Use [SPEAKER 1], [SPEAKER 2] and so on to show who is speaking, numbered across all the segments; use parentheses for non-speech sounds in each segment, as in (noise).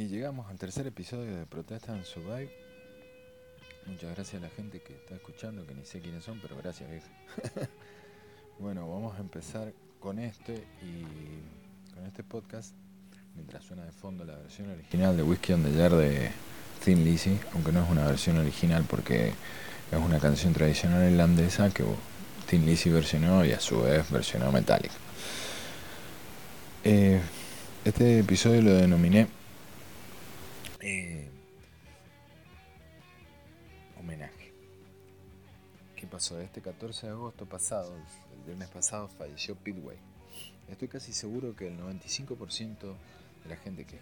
[SPEAKER 1] Y llegamos al tercer episodio de Protesta and Survive. Muchas gracias a la gente que está escuchando, que ni sé quiénes son, pero gracias, vieja. (laughs) bueno, vamos a empezar con este y con este podcast. Mientras suena de fondo la versión original de Whiskey on the Jar de Thin Lizzy, aunque no es una versión original porque es una canción tradicional irlandesa que Thin Lizzy versionó y a su vez versionó Metallica. Eh, este episodio lo denominé ¿Qué pasó? Este 14 de agosto pasado, el viernes pasado, falleció Pitway. Estoy casi seguro que el 95% de la gente que,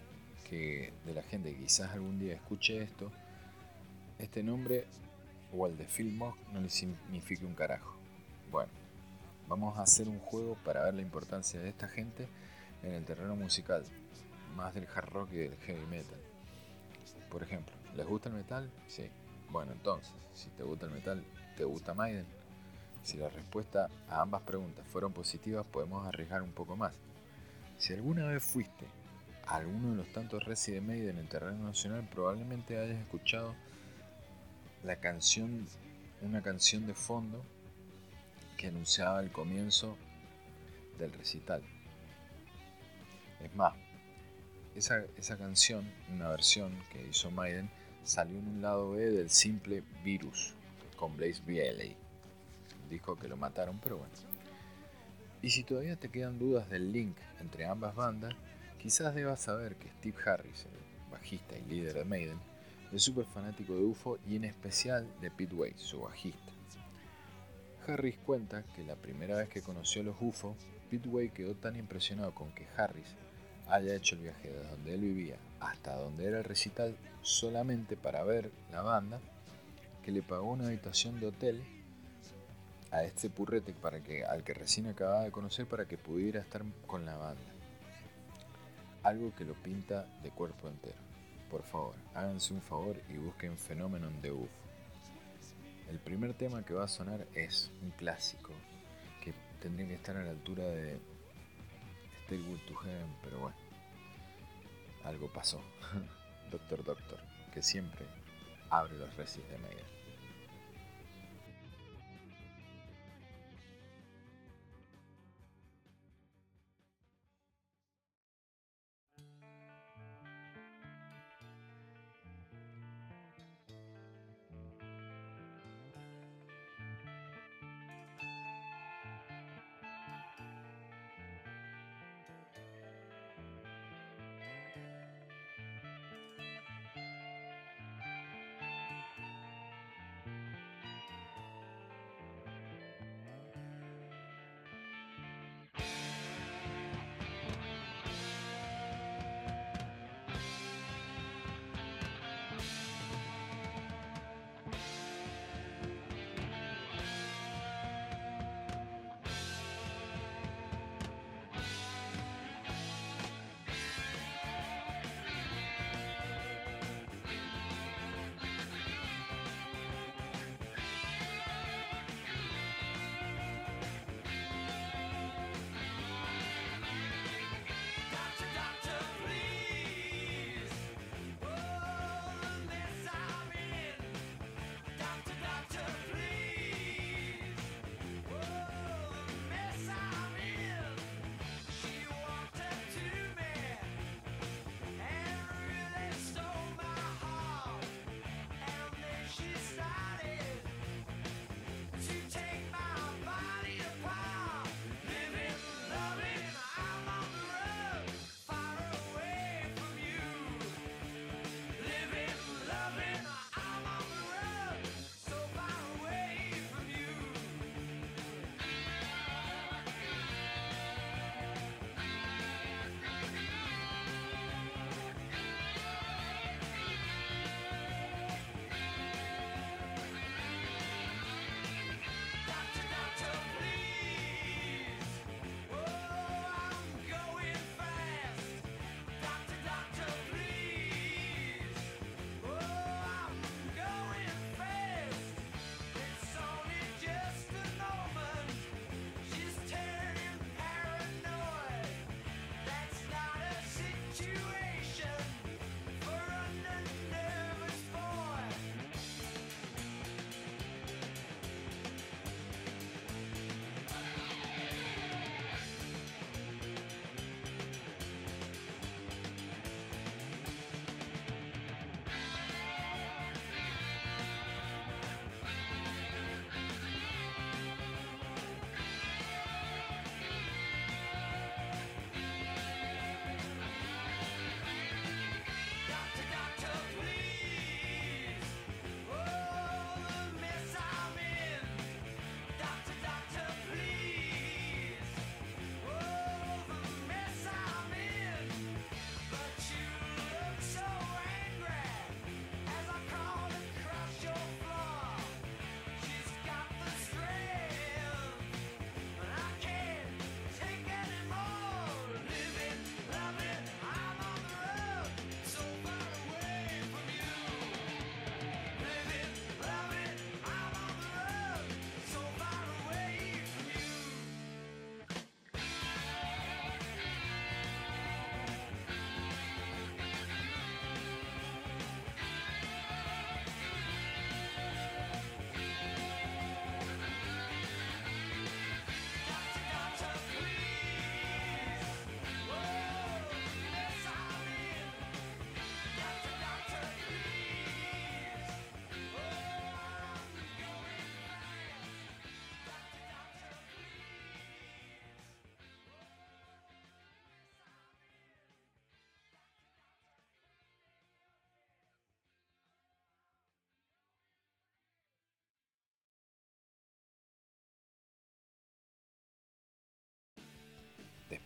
[SPEAKER 1] que, de la gente quizás algún día escuche esto, este nombre o el de Phil Mock no le signifique un carajo. Bueno, vamos a hacer un juego para ver la importancia de esta gente en el terreno musical, más del hard rock y del heavy metal. Por ejemplo, ¿les gusta el metal? Sí. Bueno, entonces, si te gusta el metal, ¿te gusta Maiden? Si la respuesta a ambas preguntas fueron positivas, podemos arriesgar un poco más. Si alguna vez fuiste a alguno de los tantos resi de Maiden en el terreno nacional, probablemente hayas escuchado la canción, una canción de fondo que anunciaba el comienzo del recital. Es más, esa, esa canción, una versión que hizo Maiden, salió en un lado B del simple Virus con Blaze Bailey. Dijo que lo mataron, pero bueno. Y si todavía te quedan dudas del link entre ambas bandas, quizás debas saber que Steve Harris, el bajista y líder de Maiden, es súper fanático de UFO y en especial de Pete Way, su bajista. Harris cuenta que la primera vez que conoció a los UFO, Pete Way quedó tan impresionado con que Harris haya hecho el viaje desde donde él vivía hasta donde era el recital solamente para ver la banda, que le pagó una habitación de hotel a este purrete para que, al que recién acababa de conocer para que pudiera estar con la banda. Algo que lo pinta de cuerpo entero. Por favor, háganse un favor y busquen Phenomenon de UFO. El primer tema que va a sonar es un clásico que tendría que estar a la altura de Stairway to Heaven, pero bueno, algo pasó. (laughs) Doctor Doctor, que siempre abre los recis de Meyer.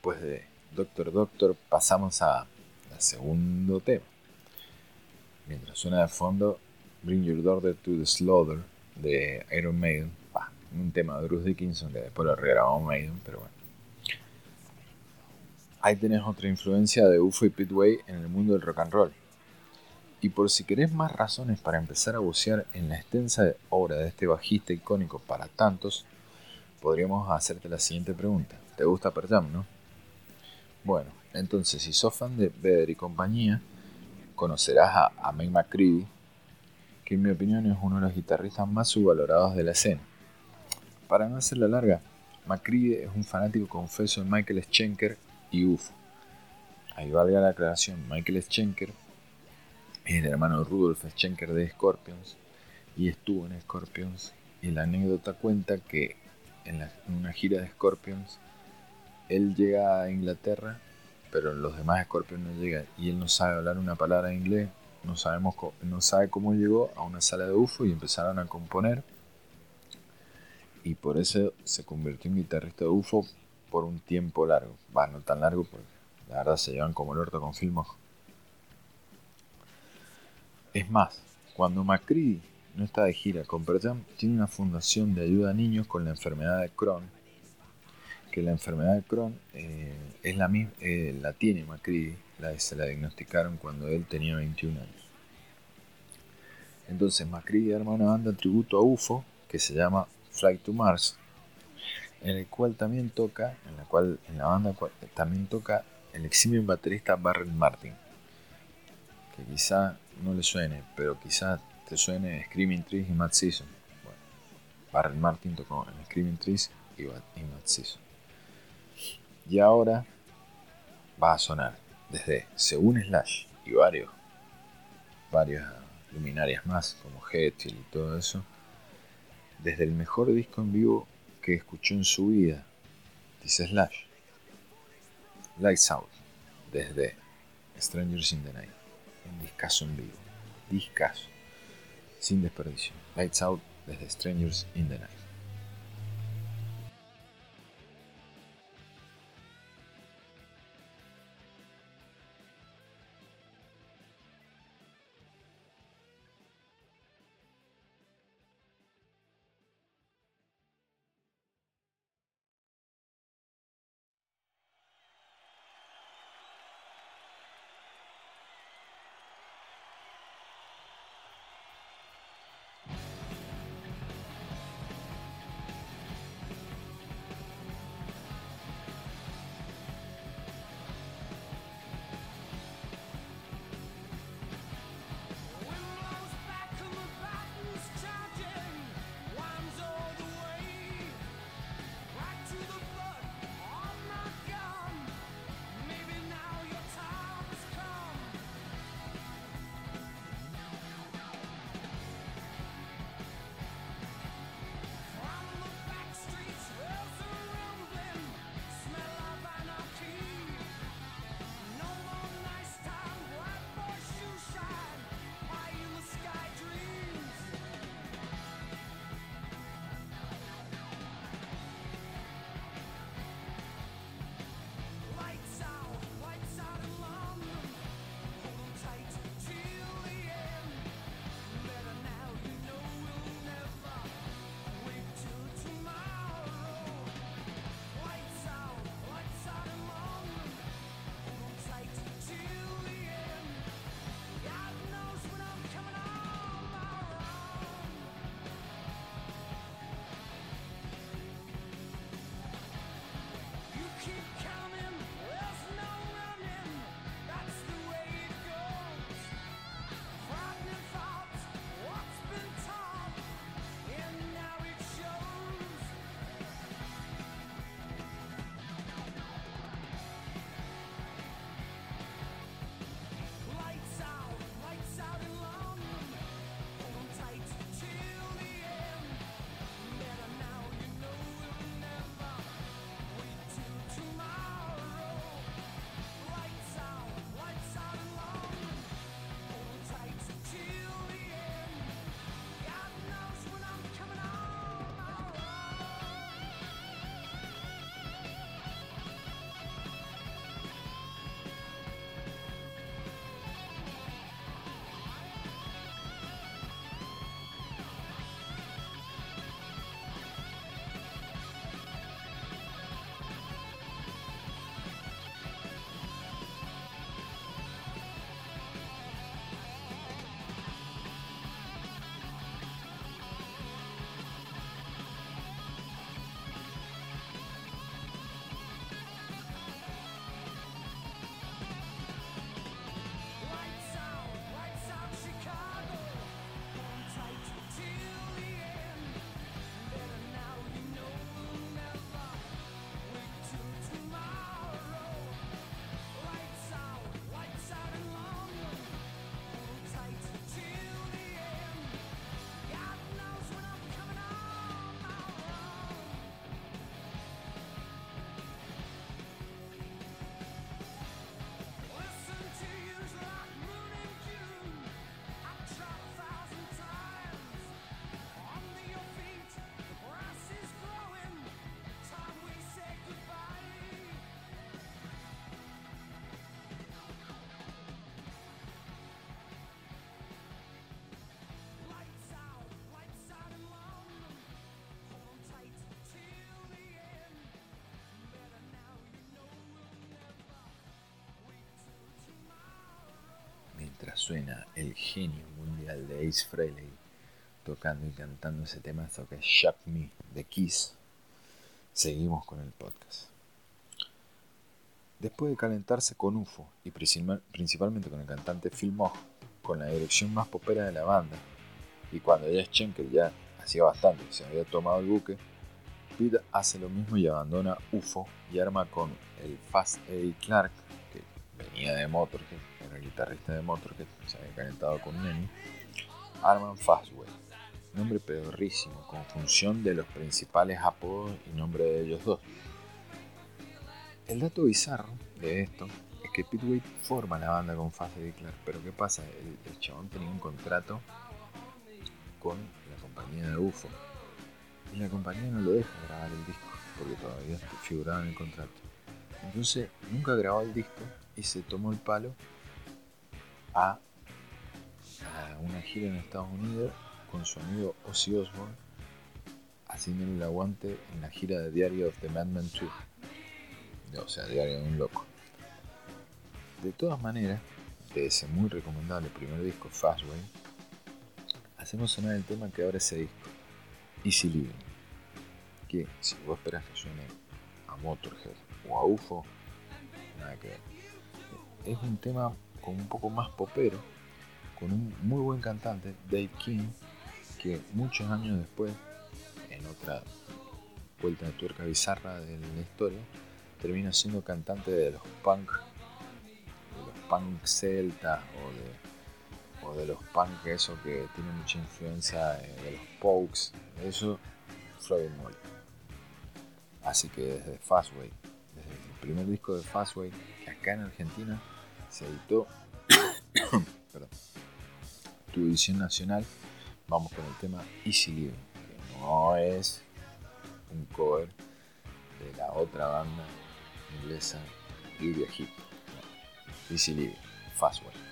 [SPEAKER 1] Después de Doctor Doctor pasamos a al segundo tema. Mientras suena de fondo Bring Your Daughter to the Slaughter de Iron Maiden, un tema de Bruce Dickinson que después lo regrabó Maiden, pero bueno. Ahí tenés otra influencia de UFO y Pitway en el mundo del rock and roll. Y por si querés más razones para empezar a bucear en la extensa obra de este bajista icónico para tantos, podríamos hacerte la siguiente pregunta. ¿Te gusta Pearl Jam, no? Bueno, entonces si sos fan de Vedder y compañía, conocerás a, a McCready, que en mi opinión es uno de los guitarristas más subvalorados de la escena. Para no hacerla larga, McCready es un fanático confeso de Michael Schenker y UFO. Ahí valga la aclaración, Michael Schenker es el hermano de Rudolf Schenker de Scorpions y estuvo en Scorpions y la anécdota cuenta que en, una gira de Scorpions él llega a Inglaterra pero los demás Scorpions no llegan y él no sabe hablar una palabra en inglés no sabemos no sabe cómo llegó a una sala de UFO y empezaron a componer y por eso se convirtió en guitarrista de UFO por un tiempo largo. Va, no tan largo porque la verdad se llevan como el orto con Filmos. Es más, cuando Macri no está de gira con Pearl tiene una fundación de ayuda a niños con la enfermedad de Crohn. Que la enfermedad de Crohn eh, es la misma, eh, la tiene Macri, la, se la diagnosticaron cuando él tenía 21 años. Entonces Macri arma una banda tributo a UFO que se llama Flight to Mars, en el cual también toca, en la cual en la banda también toca el eximio baterista Barrett Martin, que quizá no le suene, pero quizá te suene Screaming Trees y Matt Season. Bueno, Barrett Martin tocó en Screaming Trees y, Matt Season. Y ahora va a sonar desde según Slash y varios, varias luminarias más como Hetfield y todo eso desde el mejor disco en vivo que escuchó en su vida, dice Slash. Lights Out, desde Strangers in the Night, un discazo en vivo, discazo, sin desperdicio. Lights Out desde Strangers in the Night. Suena el genio mundial de Ace Frehley tocando y cantando ese tema, esto que es Shock Me de Kiss, seguimos con el podcast. Después de calentarse con UFO y principalmente con el cantante Phil Mock, con la dirección más popera de la banda, y cuando ya Schenker ya hacía bastante se había tomado el buque, Pete hace lo mismo y abandona UFO y arma con el Fast Eddie Clark, que venía de Motorhead, era guitarrista de Motorhead, se había calentado con Nenny, arman Fastway. Nombre pedorrísimo, con función de los principales apodos y nombre de ellos dos. El dato bizarro de esto es que Pitway forma la banda con Fast Eddie Clark, pero ¿qué pasa? El, el chabón tenía un contrato con la compañía de UFO y la compañía no lo deja grabar el disco porque todavía figuraba en el contrato. Entonces nunca grabó el disco y se tomó el palo a, una gira en Estados Unidos con su amigo Ozzy Osbourne haciéndole el aguante en la gira de Diario of the Madman 2. O sea, Diario de un Loco. De todas maneras, de ese muy recomendable primer disco, Fastway, hacemos sonar el tema que abre ese disco Easy Living. Que si vos esperas que suene a Motorhead o a UFO, nada que ver. Es un tema con un poco más popero, con un muy buen cantante, Dave King, que muchos años después, en otra vuelta de tuerca bizarra de la historia, termina siendo cantante de los punk, de los punk celtas o de los punk, eso que tiene mucha influencia de los pokes, eso Floyd Molly. Así que desde Fastway, desde el primer disco de Fastway, que acá en Argentina se editó, (coughs) perdón, tu edición nacional, vamos con el tema Easy Living, que no es un cover de la otra banda inglesa, Lydia Hip. Easy Living, Fastway.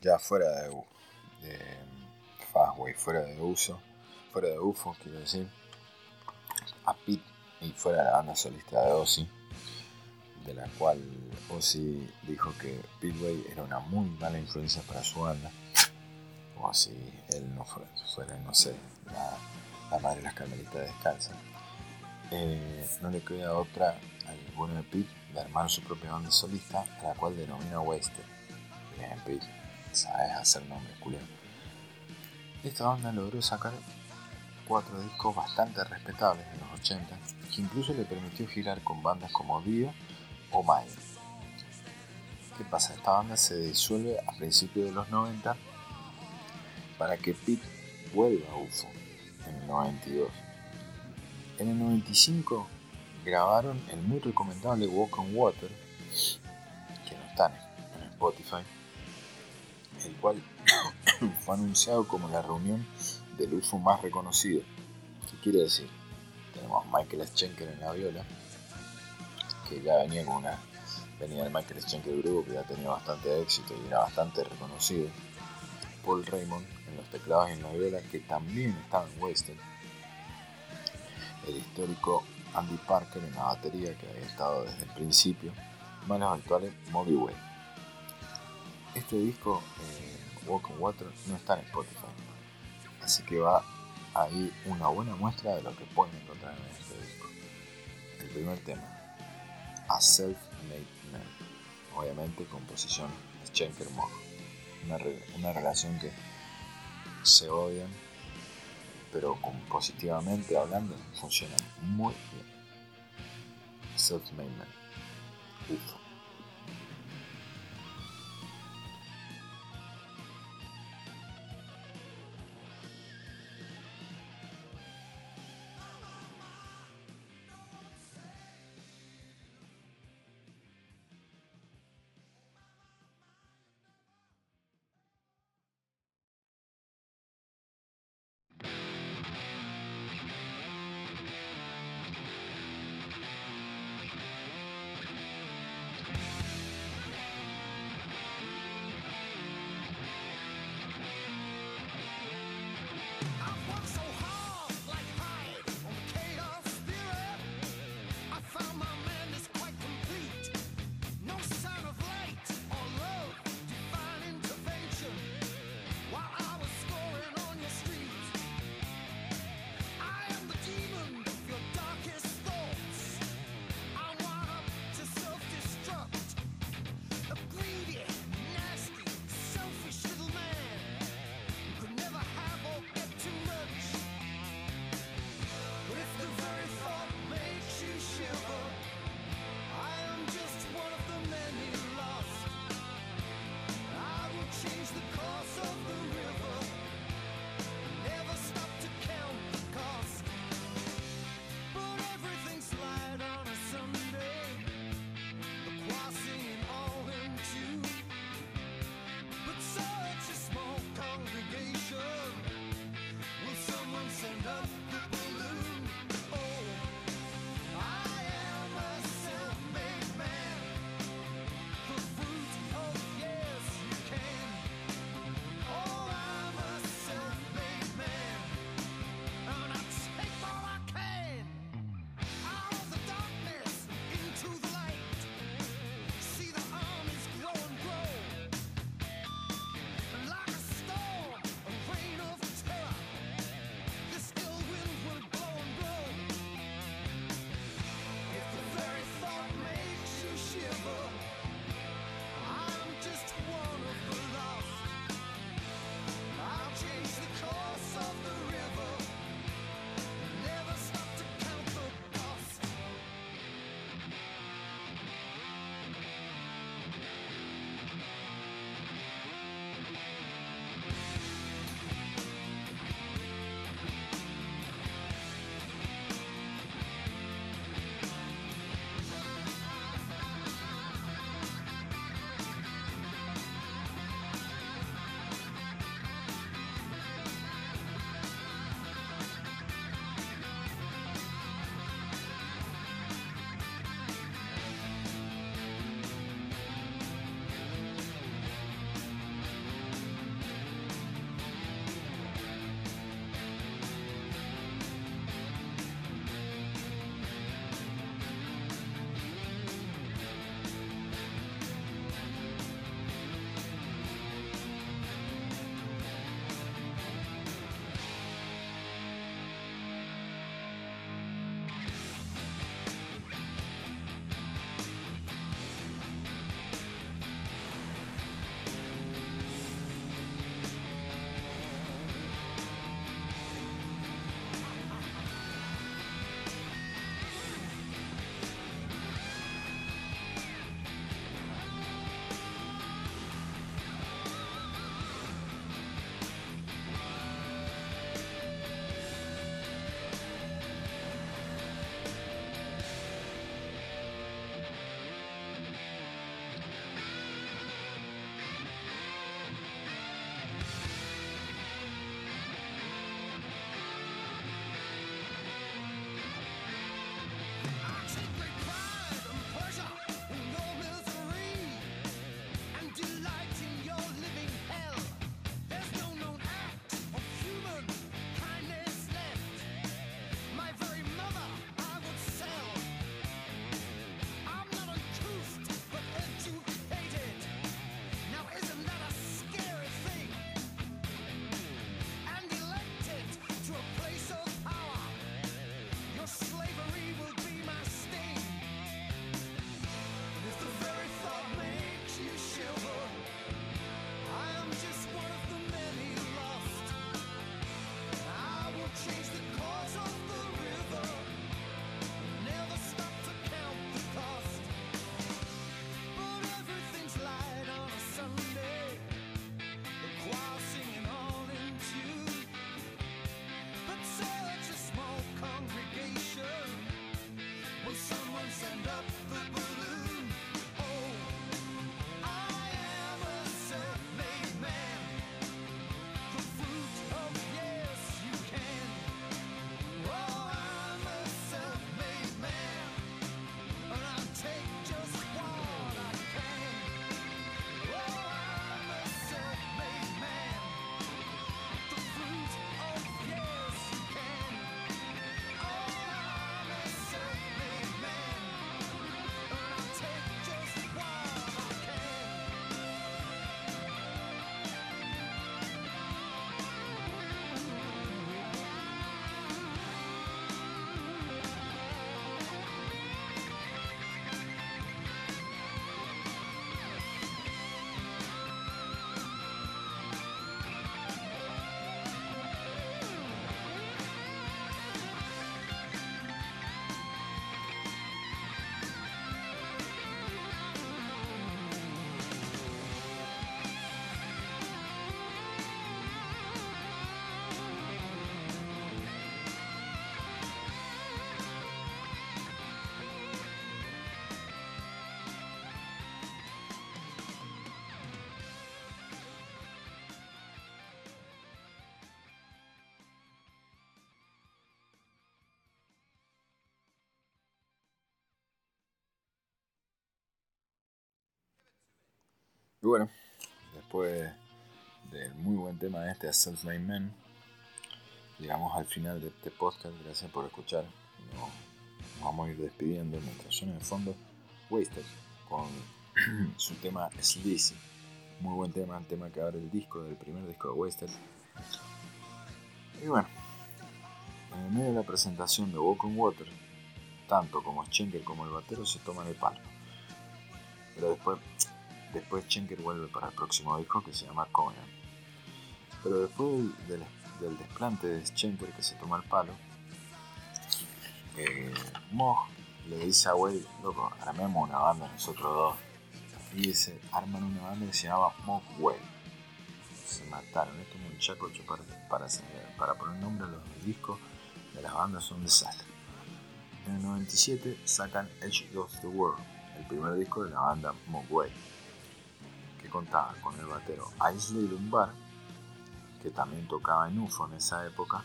[SPEAKER 1] Ya fuera de, de Fastway, fuera de uso, fuera de UFO, quiero decir, a Pete y fuera de la banda solista de Ozzy, de la cual Ozzy dijo que Pitway era una muy mala influencia para su banda, como si él no fuera, no sé, la, madre de las carmelitas descalzas. Eh, no le queda otra al bueno de Pete de armar su propia banda solista, la cual denomina Wasted. Bien, Pete, sabes hacer nombres, culero. Esta banda logró sacar cuatro discos bastante respetables en los 80, que incluso le permitió girar con bandas como Dio o Maya. ¿Qué pasa? Esta banda se disuelve a principios de los 90 para que Pete vuelva a UFO en el 92. En el 95 grabaron el muy recomendable Walk on Water, que no está en Spotify, el cual (coughs) fue anunciado como la reunión del UFO más reconocido. ¿Qué quiere decir? Tenemos Michael Schenker en la viola, que ya venía con una venía del Michael Schenker grupo que ya tenía bastante éxito y era bastante reconocido. Paul Raymond en los teclados y en la viola, que también estaba en Western. El histórico Andy Parker en la batería, que había estado desde el principio. Más los actuales Moby Way. Este disco, eh, Walk on Water, no está en Spotify. Así que va ahí una buena muestra de lo que pueden encontrar en este disco. El primer tema, A Self-Made Man. Obviamente composición de Schenker Mojo. Una, relación que se odian, pero positivamente hablando funcionan muy bien. Self-Made Man. Uf. Bueno, después del muy buen tema de este Self-Made Man, llegamos al final de este podcast. Gracias por escuchar. Nos, vamos a ir despidiendo mientras suena de fondo Wasted con (clears throat) su tema Sleazy. Muy buen tema, el tema que abre el disco del primer disco de Wasted. Y bueno, en el medio de la presentación de Walk on Water, tanto como Schenker como el batero se toman el palo. Pero después, después Schenker vuelve para el próximo disco que se llama Conan. Pero después del, desplante de Schenker que se toma el palo, eh, le dice a Wade, loco, armemos una banda nosotros dos. Y dice, arman una banda que se llama Mog Wade. Se mataron, esto es un chacocho para, para, para poner nombre a los discos de las bandas son un desastre. En el 97 sacan Edge of the World, el primer disco de la banda Mogwai, contaba con el batero Isley Lumbar, que también tocaba en UFO en esa época,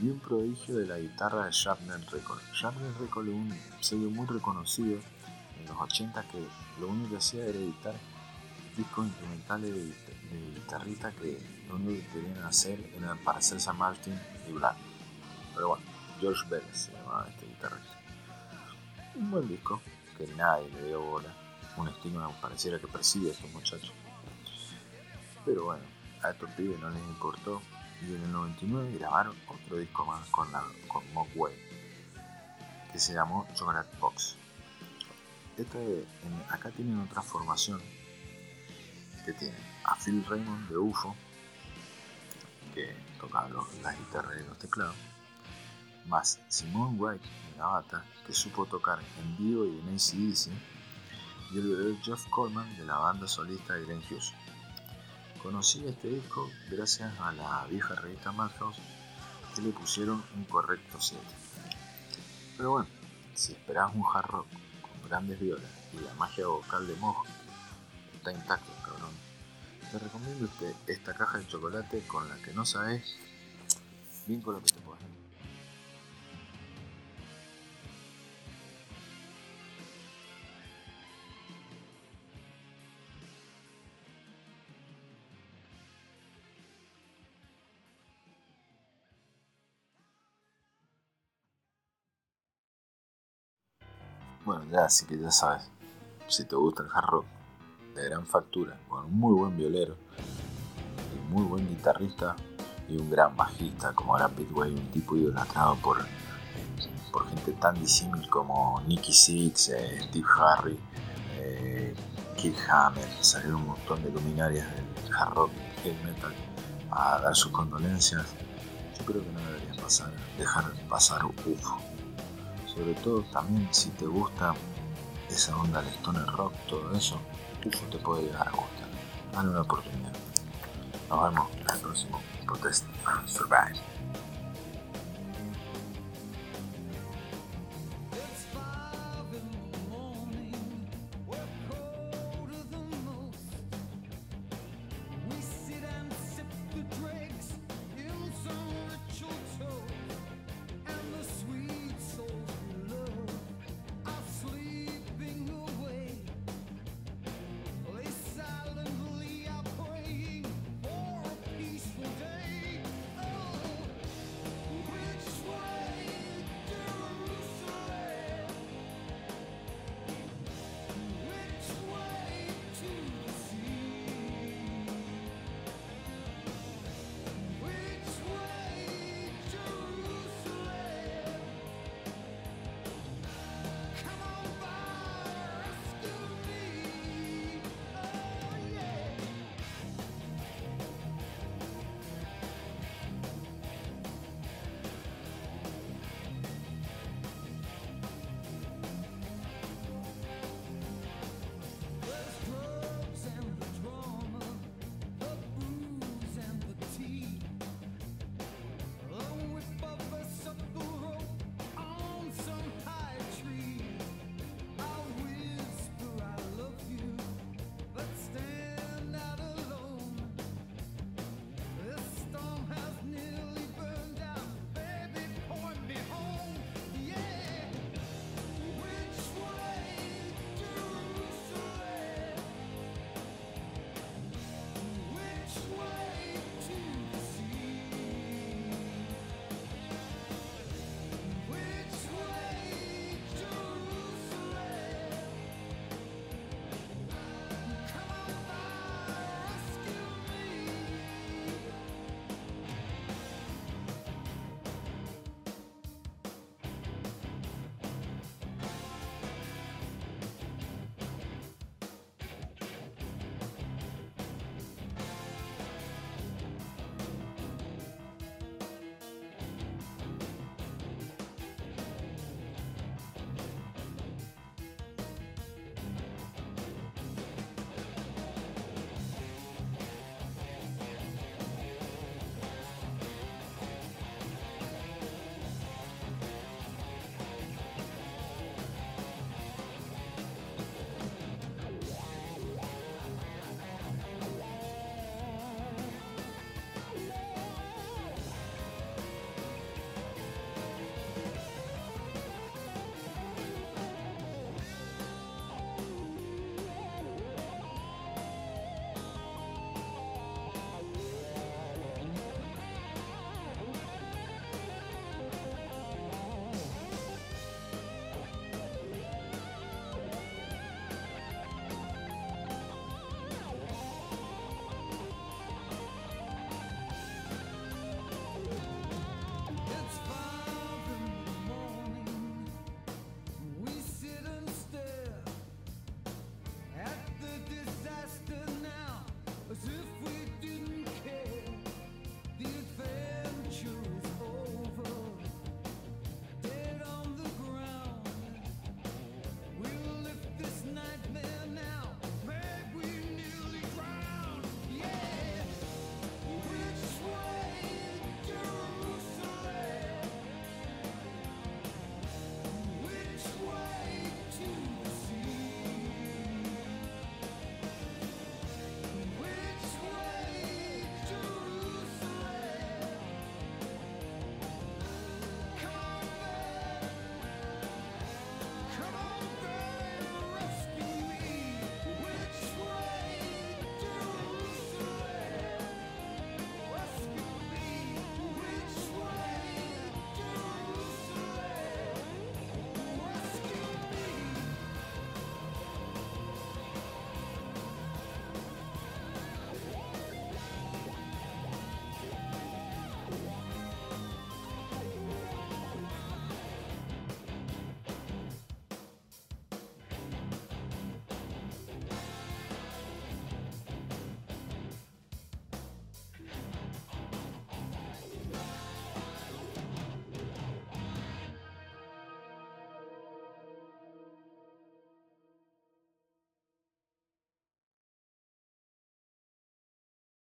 [SPEAKER 1] y un prodigio de la guitarra de Sharpnel Records. Sharpnel Records es un sello muy reconocido en los 80 que lo único que hacía era editar discos instrumentales de, guitarrita que lo único que querían hacer era parecerse a Martin y Black. Pero bueno, George Bell se llamaba este guitarrista. Un buen disco que nadie le dio bola. Un estigma pareciera que persigue a estos muchachos. Pero bueno, a estos pibes no les importó. Y en el 99 grabaron otro disco más con, la, con Mogwai, que se llamó Chocolate Box. Este, acá tienen otra formación que tiene a Phil Raymond de UFO, que tocaba las guitarras y los teclados, más Simone Wright en la bata, que supo tocar en vivo y en ACDC, y el bebé Jeff Coleman de la banda solista de Glenn Hughes. Conocí este disco gracias a la vieja revista Madhouse que le pusieron un correcto 7. Pero bueno, si esperabas un hard rock con grandes violas y la magia vocal de Mojo, está intacto, cabrón. Te recomiendo este, esta caja de chocolate con la que no sabes bien con lo que Bueno, ya, así que ya sabes, si te gusta el hard rock de gran factura, con un muy buen violero, un muy buen guitarrista y un gran bajista como era Pete Way, un tipo idolatrado por, por gente tan disímil como Nicky Six, eh, Steve Harry, eh, Kid Hammer, salieron un montón de luminarias del hard rock y heavy metal a dar sus condolencias. Yo creo que no debería pasar, dejar pasar UFO sobre todo también si te gusta esa onda del stoner rock, todo eso, UFO te puede llegar a gustar. Dale una oportunidad. Nos vemos en el próximo Protest Survive.